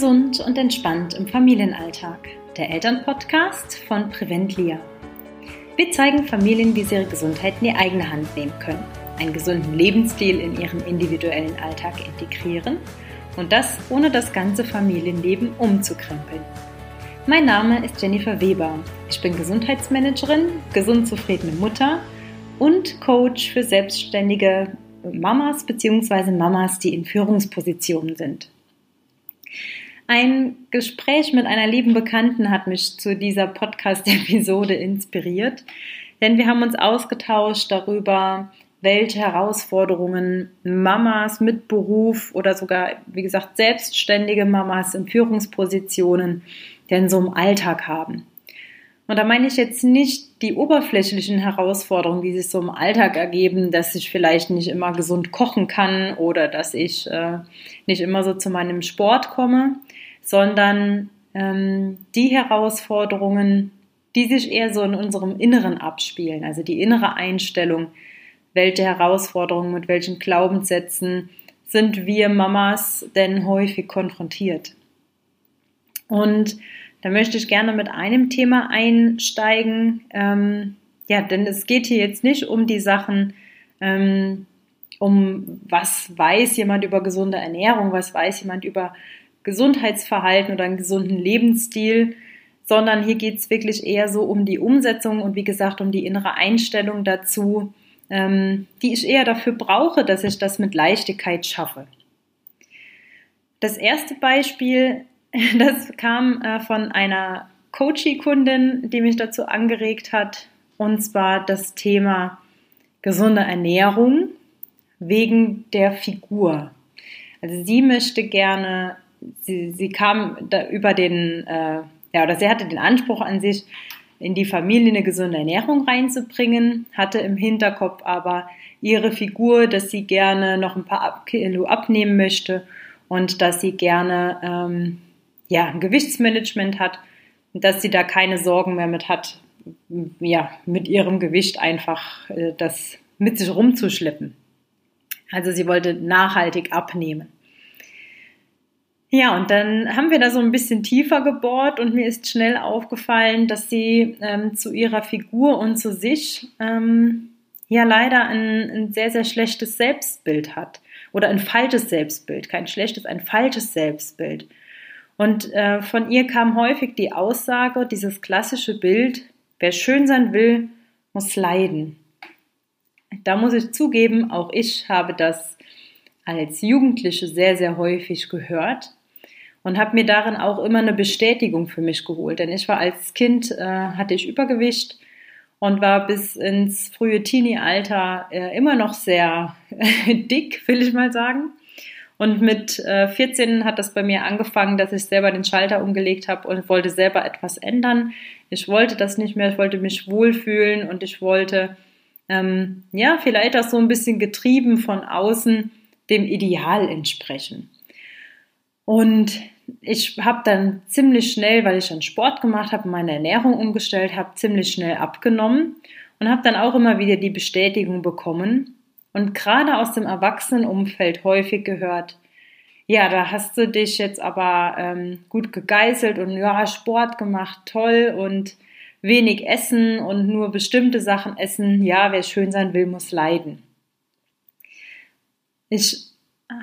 Gesund und entspannt im Familienalltag. Der Elternpodcast von Preventlia. Wir zeigen Familien, wie sie ihre Gesundheit in die eigene Hand nehmen können, einen gesunden Lebensstil in ihren individuellen Alltag integrieren und das ohne das ganze Familienleben umzukrempeln. Mein Name ist Jennifer Weber. Ich bin Gesundheitsmanagerin, gesund zufriedene Mutter und Coach für selbstständige Mamas bzw. Mamas, die in Führungspositionen sind. Ein Gespräch mit einer lieben Bekannten hat mich zu dieser Podcast-Episode inspiriert, denn wir haben uns ausgetauscht darüber, welche Herausforderungen Mamas mit Beruf oder sogar, wie gesagt, selbstständige Mamas in Führungspositionen denn so im Alltag haben. Und da meine ich jetzt nicht die oberflächlichen Herausforderungen, die sich so im Alltag ergeben, dass ich vielleicht nicht immer gesund kochen kann oder dass ich äh, nicht immer so zu meinem Sport komme, sondern ähm, die Herausforderungen, die sich eher so in unserem Inneren abspielen, also die innere Einstellung, welche Herausforderungen mit welchen Glaubenssätzen sind wir Mamas denn häufig konfrontiert. Und da möchte ich gerne mit einem Thema einsteigen. Ähm, ja, denn es geht hier jetzt nicht um die Sachen, ähm, um was weiß jemand über gesunde Ernährung, was weiß jemand über Gesundheitsverhalten oder einen gesunden Lebensstil, sondern hier geht es wirklich eher so um die Umsetzung und wie gesagt um die innere Einstellung dazu, ähm, die ich eher dafür brauche, dass ich das mit Leichtigkeit schaffe. Das erste Beispiel Das kam äh, von einer Coachie-Kundin, die mich dazu angeregt hat, und zwar das Thema gesunde Ernährung wegen der Figur. Also sie möchte gerne, sie, sie kam über den, äh, ja, oder sie hatte den Anspruch an sich, in die Familie eine gesunde Ernährung reinzubringen, hatte im Hinterkopf aber ihre Figur, dass sie gerne noch ein paar Kilo abnehmen möchte und dass sie gerne ähm, ja, ein Gewichtsmanagement hat, dass sie da keine Sorgen mehr mit hat, ja, mit ihrem Gewicht einfach äh, das mit sich rumzuschleppen. Also sie wollte nachhaltig abnehmen. Ja, und dann haben wir da so ein bisschen tiefer gebohrt und mir ist schnell aufgefallen, dass sie ähm, zu ihrer Figur und zu sich ähm, ja leider ein, ein sehr, sehr schlechtes Selbstbild hat. Oder ein falsches Selbstbild. Kein schlechtes, ein falsches Selbstbild. Und äh, von ihr kam häufig die Aussage, dieses klassische Bild, wer schön sein will, muss leiden. Da muss ich zugeben, auch ich habe das als Jugendliche sehr, sehr häufig gehört und habe mir darin auch immer eine Bestätigung für mich geholt. Denn ich war als Kind, äh, hatte ich Übergewicht und war bis ins frühe Teenie-Alter äh, immer noch sehr dick, will ich mal sagen. Und mit äh, 14 hat das bei mir angefangen, dass ich selber den Schalter umgelegt habe und wollte selber etwas ändern. Ich wollte das nicht mehr, ich wollte mich wohlfühlen und ich wollte, ähm, ja, vielleicht auch so ein bisschen getrieben von außen dem Ideal entsprechen. Und ich habe dann ziemlich schnell, weil ich dann Sport gemacht habe, meine Ernährung umgestellt habe, ziemlich schnell abgenommen und habe dann auch immer wieder die Bestätigung bekommen, und gerade aus dem Erwachsenenumfeld häufig gehört, ja, da hast du dich jetzt aber ähm, gut gegeißelt und ja, Sport gemacht, toll und wenig essen und nur bestimmte Sachen essen. Ja, wer schön sein will, muss leiden. Ich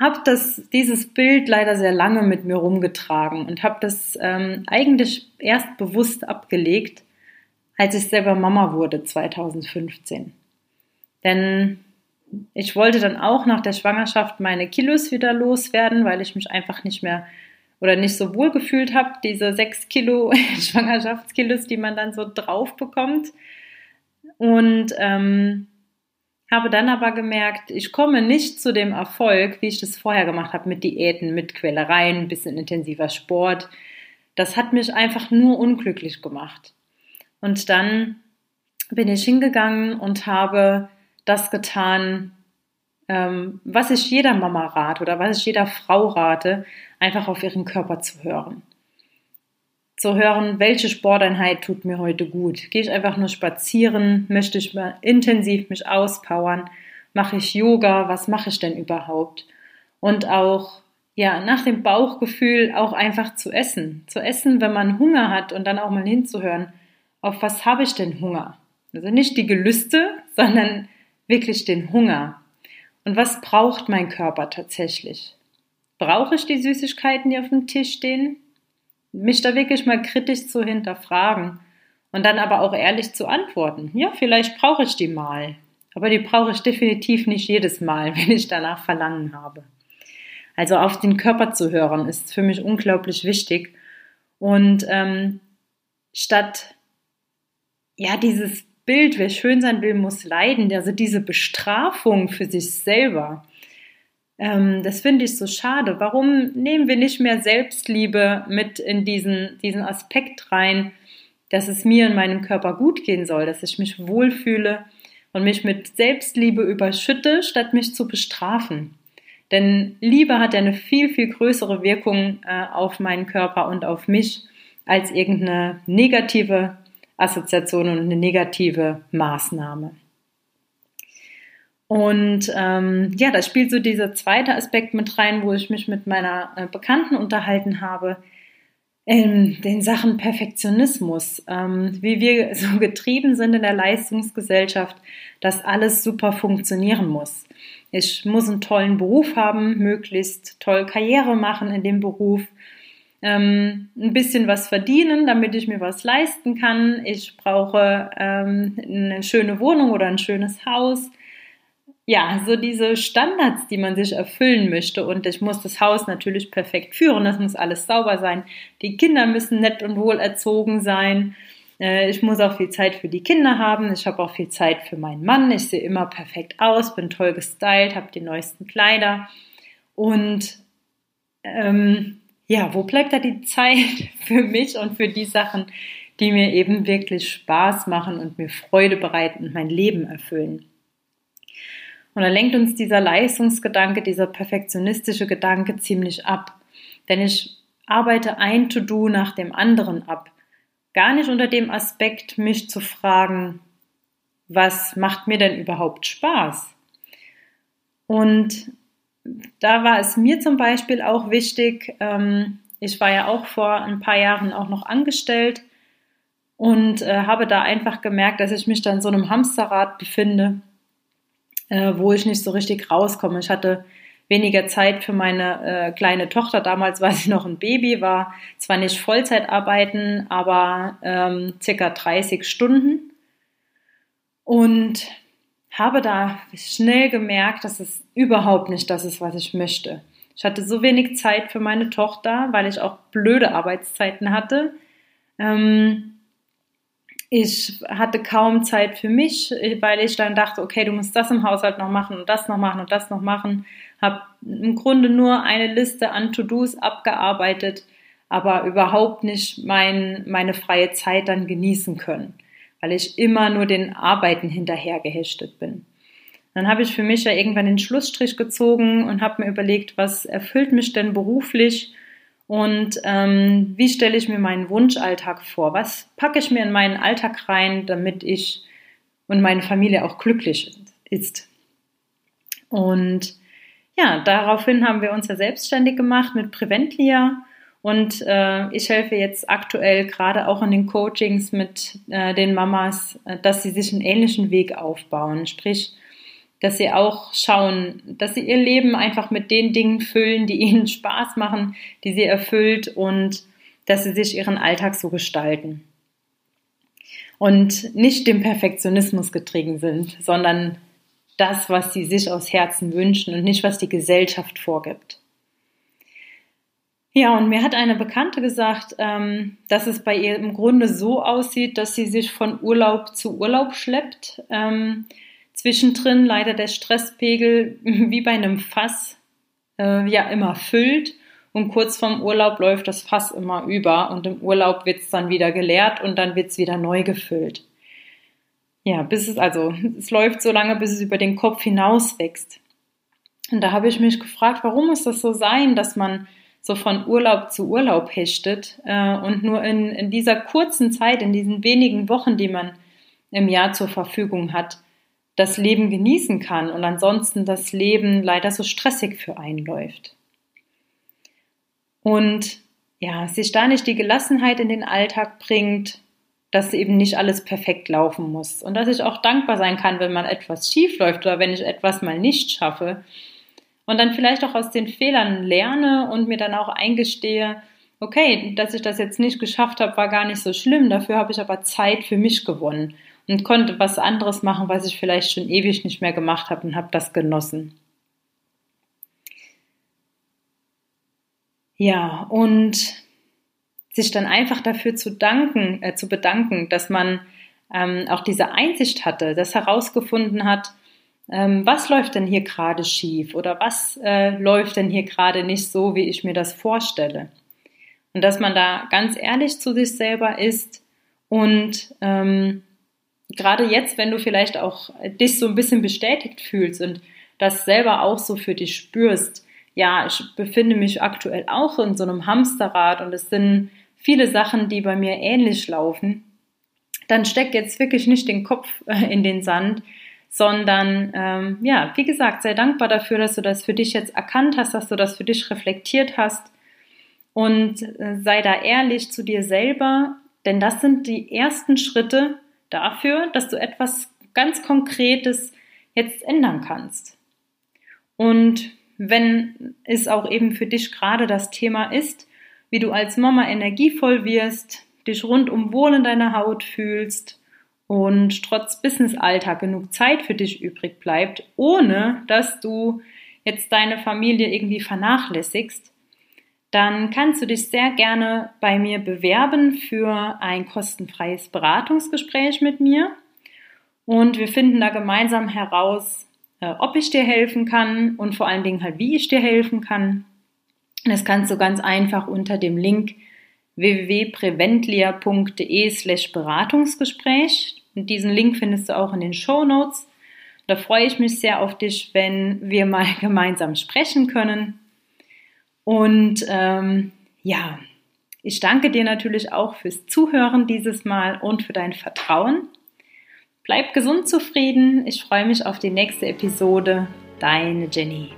habe das dieses Bild leider sehr lange mit mir rumgetragen und habe das ähm, eigentlich erst bewusst abgelegt, als ich selber Mama wurde 2015. Denn ich wollte dann auch nach der Schwangerschaft meine Kilos wieder loswerden, weil ich mich einfach nicht mehr oder nicht so wohl gefühlt habe, diese sechs Kilo Schwangerschaftskilos, die man dann so drauf bekommt. Und ähm, habe dann aber gemerkt, ich komme nicht zu dem Erfolg, wie ich das vorher gemacht habe, mit Diäten, mit Quälereien, ein bisschen intensiver Sport. Das hat mich einfach nur unglücklich gemacht. Und dann bin ich hingegangen und habe das getan, ähm, was ich jeder Mama rate oder was ich jeder Frau rate, einfach auf ihren Körper zu hören. Zu hören, welche Sporteinheit tut mir heute gut. Gehe ich einfach nur spazieren? Möchte ich mal intensiv mich auspowern? Mache ich Yoga? Was mache ich denn überhaupt? Und auch ja, nach dem Bauchgefühl auch einfach zu essen. Zu essen, wenn man Hunger hat und dann auch mal hinzuhören, auf was habe ich denn Hunger? Also nicht die Gelüste, sondern wirklich den Hunger. Und was braucht mein Körper tatsächlich? Brauche ich die Süßigkeiten, die auf dem Tisch stehen? Mich da wirklich mal kritisch zu hinterfragen und dann aber auch ehrlich zu antworten. Ja, vielleicht brauche ich die mal, aber die brauche ich definitiv nicht jedes Mal, wenn ich danach Verlangen habe. Also auf den Körper zu hören, ist für mich unglaublich wichtig. Und ähm, statt ja dieses Bild, wer schön sein will, muss leiden, also diese Bestrafung für sich selber, ähm, das finde ich so schade. Warum nehmen wir nicht mehr Selbstliebe mit in diesen, diesen Aspekt rein, dass es mir und meinem Körper gut gehen soll, dass ich mich wohlfühle und mich mit Selbstliebe überschütte, statt mich zu bestrafen? Denn Liebe hat ja eine viel, viel größere Wirkung äh, auf meinen Körper und auf mich als irgendeine negative Assoziation und eine negative Maßnahme. Und ähm, ja, da spielt so dieser zweite Aspekt mit rein, wo ich mich mit meiner äh, Bekannten unterhalten habe, in den Sachen Perfektionismus, ähm, wie wir so getrieben sind in der Leistungsgesellschaft, dass alles super funktionieren muss. Ich muss einen tollen Beruf haben, möglichst toll Karriere machen in dem Beruf, ähm, ein bisschen was verdienen, damit ich mir was leisten kann. Ich brauche ähm, eine schöne Wohnung oder ein schönes Haus. Ja, so diese Standards, die man sich erfüllen möchte. Und ich muss das Haus natürlich perfekt führen. Das muss alles sauber sein. Die Kinder müssen nett und wohl erzogen sein. Äh, ich muss auch viel Zeit für die Kinder haben. Ich habe auch viel Zeit für meinen Mann. Ich sehe immer perfekt aus, bin toll gestylt, habe die neuesten Kleider. Und ähm, ja, wo bleibt da die Zeit für mich und für die Sachen, die mir eben wirklich Spaß machen und mir Freude bereiten und mein Leben erfüllen? Und da lenkt uns dieser Leistungsgedanke, dieser perfektionistische Gedanke ziemlich ab. Denn ich arbeite ein To-Do nach dem anderen ab. Gar nicht unter dem Aspekt, mich zu fragen, was macht mir denn überhaupt Spaß? Und da war es mir zum Beispiel auch wichtig, ähm, ich war ja auch vor ein paar Jahren auch noch angestellt und äh, habe da einfach gemerkt, dass ich mich da in so einem Hamsterrad befinde, äh, wo ich nicht so richtig rauskomme. Ich hatte weniger Zeit für meine äh, kleine Tochter. Damals war sie noch ein Baby, war zwar nicht Vollzeit arbeiten, aber ähm, circa 30 Stunden. Und habe da schnell gemerkt, dass es überhaupt nicht das ist, was ich möchte. Ich hatte so wenig Zeit für meine Tochter, weil ich auch blöde Arbeitszeiten hatte. Ähm, ich hatte kaum Zeit für mich, weil ich dann dachte, okay, du musst das im Haushalt noch machen und das noch machen und das noch machen. Habe im Grunde nur eine Liste an To-Dos abgearbeitet, aber überhaupt nicht mein, meine freie Zeit dann genießen können weil ich immer nur den Arbeiten hinterhergehechtet bin. Dann habe ich für mich ja irgendwann den Schlussstrich gezogen und habe mir überlegt, was erfüllt mich denn beruflich und ähm, wie stelle ich mir meinen Wunschalltag vor? Was packe ich mir in meinen Alltag rein, damit ich und meine Familie auch glücklich ist? Und ja, daraufhin haben wir uns ja selbstständig gemacht mit Preventlia und äh, ich helfe jetzt aktuell gerade auch in den Coachings mit äh, den Mamas, äh, dass sie sich einen ähnlichen Weg aufbauen. Sprich, dass sie auch schauen, dass sie ihr Leben einfach mit den Dingen füllen, die ihnen Spaß machen, die sie erfüllt und dass sie sich ihren Alltag so gestalten. Und nicht dem Perfektionismus getrieben sind, sondern das, was sie sich aus Herzen wünschen und nicht, was die Gesellschaft vorgibt. Ja, und mir hat eine Bekannte gesagt, ähm, dass es bei ihr im Grunde so aussieht, dass sie sich von Urlaub zu Urlaub schleppt. Zwischendrin leider der Stresspegel wie bei einem Fass äh, ja immer füllt und kurz vorm Urlaub läuft das Fass immer über und im Urlaub wird es dann wieder geleert und dann wird es wieder neu gefüllt. Ja, bis es also, es läuft so lange, bis es über den Kopf hinaus wächst. Und da habe ich mich gefragt, warum muss das so sein, dass man so von Urlaub zu Urlaub hechtet äh, und nur in, in dieser kurzen Zeit, in diesen wenigen Wochen, die man im Jahr zur Verfügung hat, das Leben genießen kann und ansonsten das Leben leider so stressig für einen läuft. und ja, sich da nicht die Gelassenheit in den Alltag bringt, dass eben nicht alles perfekt laufen muss und dass ich auch dankbar sein kann, wenn mal etwas schief läuft oder wenn ich etwas mal nicht schaffe und dann vielleicht auch aus den Fehlern lerne und mir dann auch eingestehe, okay, dass ich das jetzt nicht geschafft habe, war gar nicht so schlimm, dafür habe ich aber Zeit für mich gewonnen und konnte was anderes machen, was ich vielleicht schon ewig nicht mehr gemacht habe und habe das genossen. Ja, und sich dann einfach dafür zu danken, äh, zu bedanken, dass man ähm, auch diese Einsicht hatte, das herausgefunden hat, ähm, was läuft denn hier gerade schief oder was äh, läuft denn hier gerade nicht so, wie ich mir das vorstelle. Und dass man da ganz ehrlich zu sich selber ist und ähm, gerade jetzt, wenn du vielleicht auch dich so ein bisschen bestätigt fühlst und das selber auch so für dich spürst, ja, ich befinde mich aktuell auch in so einem Hamsterrad und es sind viele Sachen, die bei mir ähnlich laufen, dann steck jetzt wirklich nicht den Kopf äh, in den Sand, sondern ähm, ja, wie gesagt, sei dankbar dafür, dass du das für dich jetzt erkannt hast, dass du das für dich reflektiert hast. Und äh, sei da ehrlich zu dir selber, denn das sind die ersten Schritte dafür, dass du etwas ganz Konkretes jetzt ändern kannst. Und wenn es auch eben für dich gerade das Thema ist, wie du als Mama energievoll wirst, dich rundum wohl in deiner Haut fühlst und trotz Business-Alltag genug Zeit für dich übrig bleibt, ohne dass du jetzt deine Familie irgendwie vernachlässigst, dann kannst du dich sehr gerne bei mir bewerben für ein kostenfreies Beratungsgespräch mit mir. Und wir finden da gemeinsam heraus, äh, ob ich dir helfen kann und vor allen Dingen halt, wie ich dir helfen kann. Das kannst du ganz einfach unter dem Link www.preventlia.de slash Beratungsgespräch. Und diesen Link findest du auch in den Show Notes. Da freue ich mich sehr auf dich, wenn wir mal gemeinsam sprechen können. Und ähm, ja, ich danke dir natürlich auch fürs Zuhören dieses Mal und für dein Vertrauen. Bleib gesund zufrieden. Ich freue mich auf die nächste Episode. Deine Jenny.